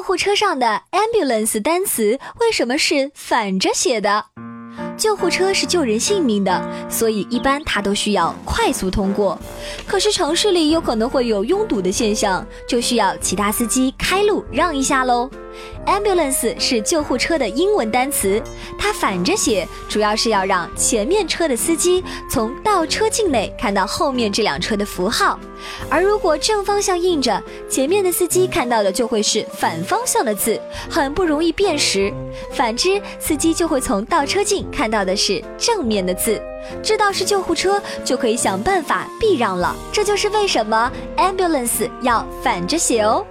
救护车上的 ambulance 单词为什么是反着写的？救护车是救人性命的，所以一般它都需要快速通过。可是城市里有可能会有拥堵的现象，就需要其他司机开路让一下喽。Ambulance 是救护车的英文单词，它反着写，主要是要让前面车的司机从倒车镜内看到后面这辆车的符号。而如果正方向印着，前面的司机看到的就会是反方向的字，很不容易辨识。反之，司机就会从倒车镜看到的是正面的字，知道是救护车，就可以想办法避让了。这就是为什么 ambulance 要反着写哦。